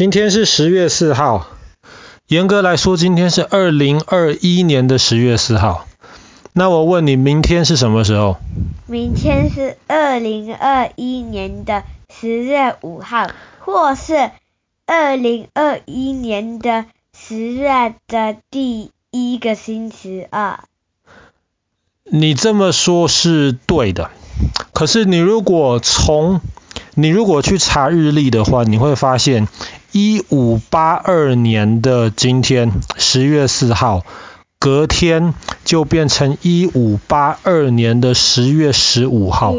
今天是十月四号，严格来说，今天是二零二一年的十月四号。那我问你，明天是什么时候？明天是二零二一年的十月五号，或是二零二一年的十月的第一个星期二。你这么说是对的，可是你如果从你如果去查日历的话，你会发现一五八二年的今天十月四号，隔天就变成一五八二年的十月十五号，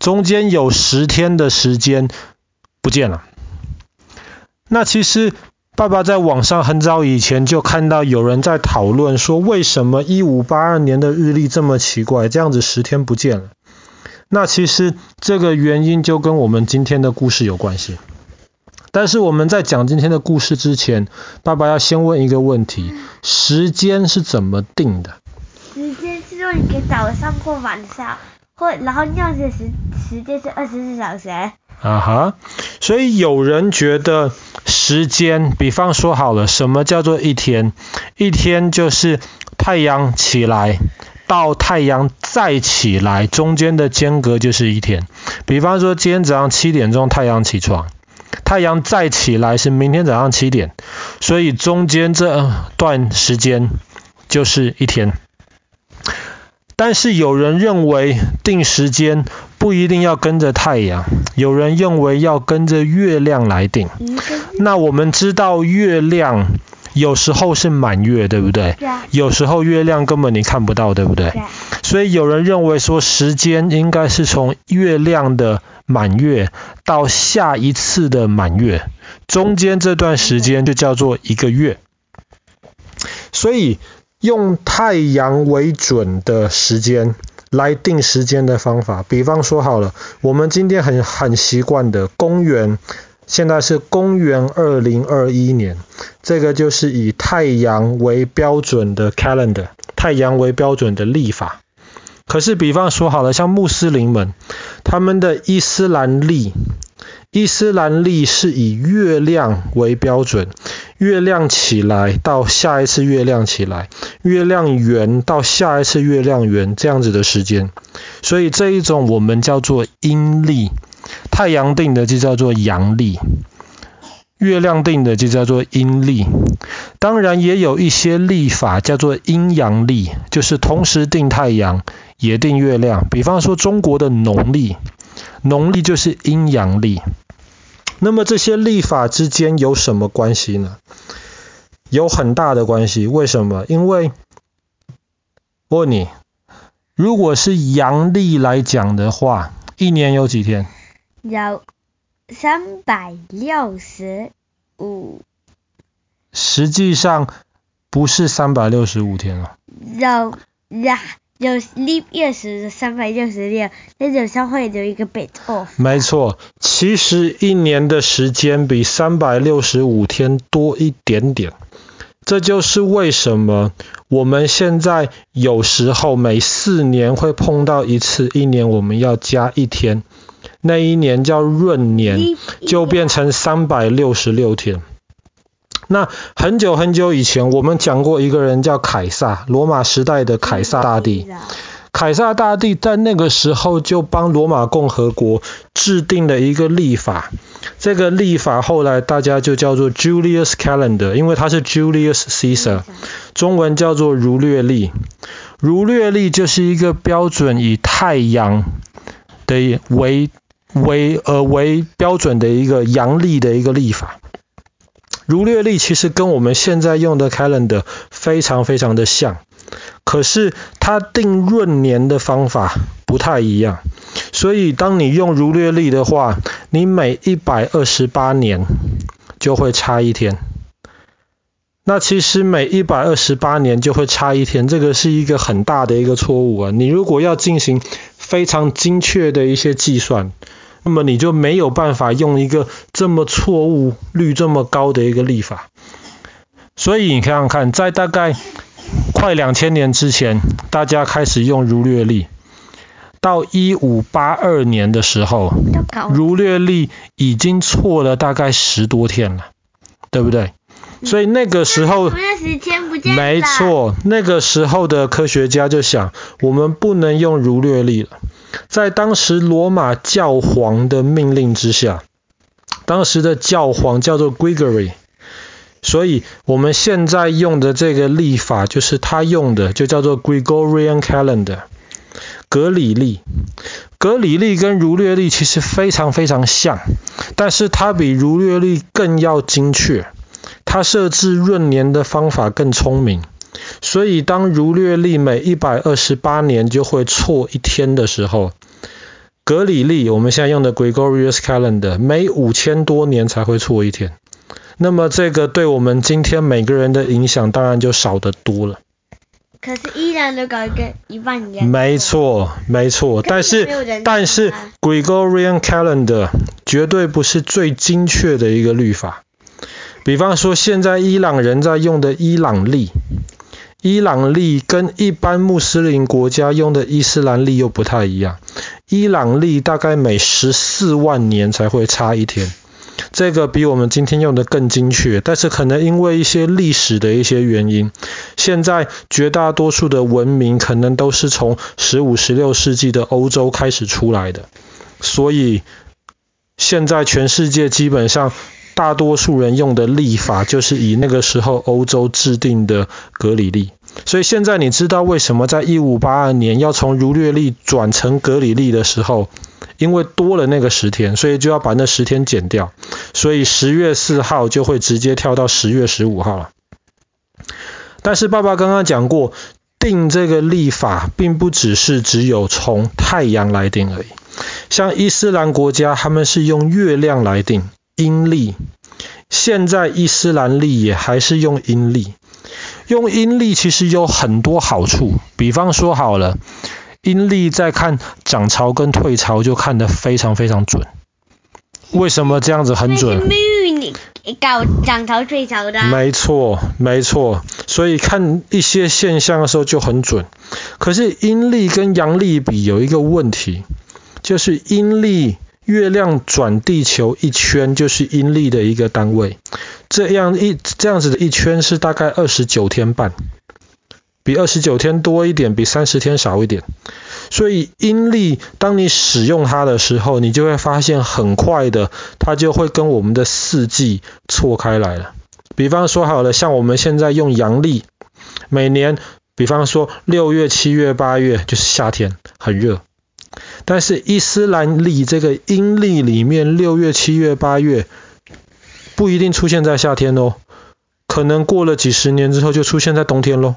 中间有十天的时间不见了。那其实。爸爸在网上很早以前就看到有人在讨论说，为什么一五八二年的日历这么奇怪，这样子十天不见了。那其实这个原因就跟我们今天的故事有关系。但是我们在讲今天的故事之前，爸爸要先问一个问题：时间是怎么定的？时间是用一个早上或晚上，或然后那样的时时间是二十四小时。啊哈，所以有人觉得。时间，比方说好了，什么叫做一天？一天就是太阳起来到太阳再起来，中间的间隔就是一天。比方说，今天早上七点钟太阳起床，太阳再起来是明天早上七点，所以中间这段时间就是一天。但是有人认为定时间不一定要跟着太阳，有人认为要跟着月亮来定。那我们知道月亮有时候是满月，对不对？有时候月亮根本你看不到，对不对？所以有人认为说时间应该是从月亮的满月到下一次的满月，中间这段时间就叫做一个月。所以。用太阳为准的时间来定时间的方法，比方说好了，我们今天很很习惯的公元，现在是公元二零二一年，这个就是以太阳为标准的 calendar，太阳为标准的历法。可是比方说好了，像穆斯林们，他们的伊斯兰历，伊斯兰历是以月亮为标准。月亮起来到下一次月亮起来，月亮圆到下一次月亮圆，这样子的时间，所以这一种我们叫做阴历，太阳定的就叫做阳历，月亮定的就叫做阴历。当然也有一些历法叫做阴阳历，就是同时定太阳也定月亮。比方说中国的农历，农历就是阴阳历。那么这些历法之间有什么关系呢？有很大的关系。为什么？因为问你，如果是阳历来讲的话，一年有几天？有三百六十五。实际上不是三百六十五天了。有呀。有 leap year 时三百六十六，那有时候会有一个 bit off。没错，其实一年的时间比三百六十五天多一点点。这就是为什么我们现在有时候每四年会碰到一次，一年我们要加一天，那一年叫闰年，就变成三百六十六天。那很久很久以前，我们讲过一个人叫凯撒，罗马时代的凯撒大帝。凯撒大帝在那个时候就帮罗马共和国制定了一个历法，这个历法后来大家就叫做 Julius Calendar，因为它是 Julius Caesar，中文叫做儒略历。儒略历就是一个标准以太阳的为为呃为标准的一个阳历的一个历法。儒略历其实跟我们现在用的 calendar 非常非常的像，可是它定闰年的方法不太一样。所以当你用儒略历的话，你每一百二十八年就会差一天。那其实每一百二十八年就会差一天，这个是一个很大的一个错误啊！你如果要进行非常精确的一些计算，那么你就没有办法用一个这么错误率这么高的一个历法。所以你看看看，在大概快两千年之前，大家开始用儒略历。到一五八二年的时候，儒略历已经错了大概十多天了，对不对？所以那个时候，没错，那个时候的科学家就想，我们不能用儒略历了。在当时罗马教皇的命令之下，当时的教皇叫做 Gregory，所以我们现在用的这个历法就是他用的，就叫做 Gregorian Calendar，格里历。格里历跟儒略历其实非常非常像，但是它比儒略历更要精确。它设置闰年的方法更聪明，所以当儒略历每一百二十八年就会错一天的时候，格里历我们现在用的 Gregorian Calendar 每五千多年才会错一天。那么这个对我们今天每个人的影响当然就少得多了。可是依然都搞一个一万年。没错，没错，但是但是 Gregorian Calendar 绝对不是最精确的一个律法。比方说，现在伊朗人在用的伊朗历，伊朗历跟一般穆斯林国家用的伊斯兰历又不太一样。伊朗历大概每十四万年才会差一天，这个比我们今天用的更精确。但是可能因为一些历史的一些原因，现在绝大多数的文明可能都是从十五、十六世纪的欧洲开始出来的，所以现在全世界基本上。大多数人用的历法就是以那个时候欧洲制定的格里历，所以现在你知道为什么在一五八二年要从儒略历转成格里历的时候，因为多了那个十天，所以就要把那十天减掉，所以十月四号就会直接跳到十月十五号了。但是爸爸刚刚讲过，定这个历法并不只是只有从太阳来定而已，像伊斯兰国家他们是用月亮来定。阴历，现在伊斯兰历也还是用阴历。用阴历其实有很多好处，比方说好了，阴历在看涨潮跟退潮就看得非常非常准。为什么这样子很准？你搞涨潮退潮的。没错，没错。所以看一些现象的时候就很准。可是阴历跟阳历比有一个问题，就是阴历。月亮转地球一圈就是阴历的一个单位，这样一这样子的一圈是大概二十九天半，比二十九天多一点，比三十天少一点。所以阴历当你使用它的时候，你就会发现很快的，它就会跟我们的四季错开来了。比方说好了，像我们现在用阳历，每年比方说六月、七月、八月就是夏天，很热。但是伊斯兰历这个阴历里面，六月、七月、八月不一定出现在夏天哦，可能过了几十年之后就出现在冬天喽。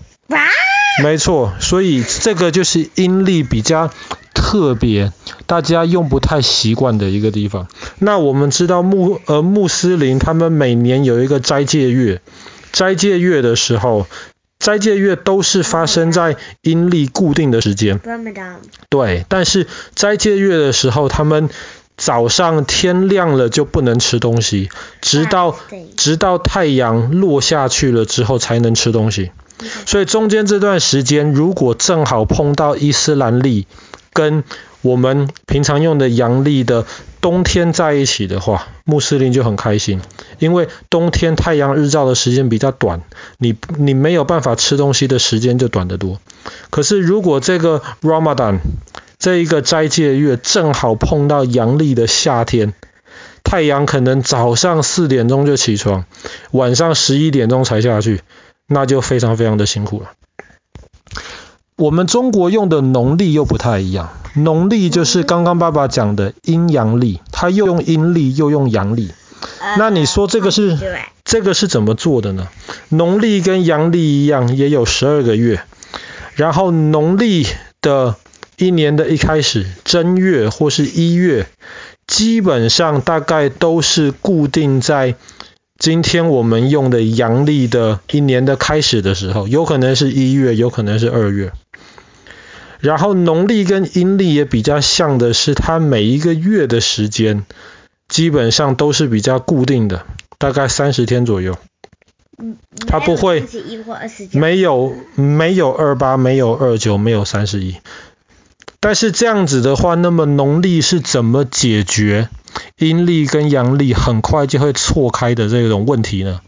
没错，所以这个就是阴历比较特别，大家用不太习惯的一个地方。那我们知道穆呃穆斯林他们每年有一个斋戒月，斋戒月的时候。斋戒月都是发生在阴历固定的时间。对，但是斋戒月的时候，他们早上天亮了就不能吃东西，直到直到太阳落下去了之后才能吃东西。所以中间这段时间，如果正好碰到伊斯兰历跟我们平常用的阳历的冬天在一起的话，穆斯林就很开心，因为冬天太阳日照的时间比较短，你你没有办法吃东西的时间就短得多。可是如果这个 Ramadan 这一个斋戒月正好碰到阳历的夏天，太阳可能早上四点钟就起床，晚上十一点钟才下去，那就非常非常的辛苦了。我们中国用的农历又不太一样，农历就是刚刚爸爸讲的阴阳历，他又用阴历又用阳历。那你说这个是这个是怎么做的呢？农历跟阳历一样，也有十二个月。然后农历的一年的一开始，正月或是一月，基本上大概都是固定在。今天我们用的阳历的一年的开始的时候，有可能是一月，有可能是二月。然后农历跟阴历也比较像的是，它每一个月的时间基本上都是比较固定的，大概三十天左右。它不会没有没有二八，没有二九，没有三十一。但是这样子的话，那么农历是怎么解决阴历跟阳历很快就会错开的这种问题呢？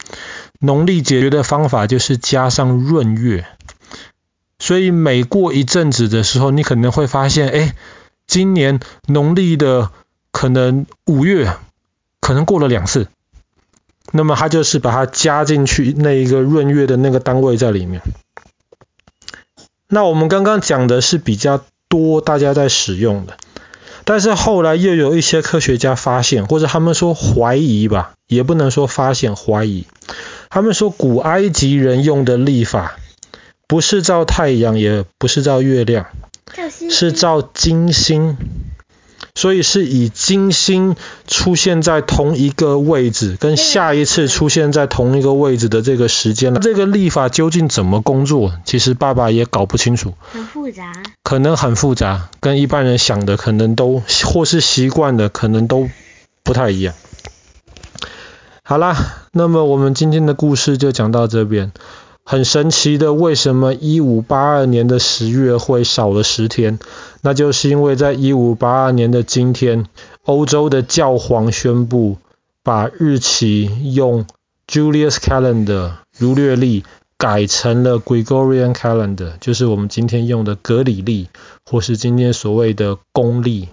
农历解决的方法就是加上闰月。所以每过一阵子的时候，你可能会发现，哎，今年农历的可能五月可能过了两次，那么它就是把它加进去那一个闰月的那个单位在里面。那我们刚刚讲的是比较多大家在使用的，但是后来又有一些科学家发现，或者他们说怀疑吧，也不能说发现，怀疑，他们说古埃及人用的历法。不是照太阳，也不是照月亮，是照金星，所以是以金星出现在同一个位置，跟下一次出现在同一个位置的这个时间了。这个历法究竟怎么工作？其实爸爸也搞不清楚，很复杂，可能很复杂，跟一般人想的可能都或是习惯的可能都不太一样。好啦，那么我们今天的故事就讲到这边。很神奇的，为什么一五八二年的十月会少了十天？那就是因为在一五八二年的今天，欧洲的教皇宣布把日期用 Julius Calendar 儒略历改成了 Gregorian Calendar，就是我们今天用的格里历，或是今天所谓的公历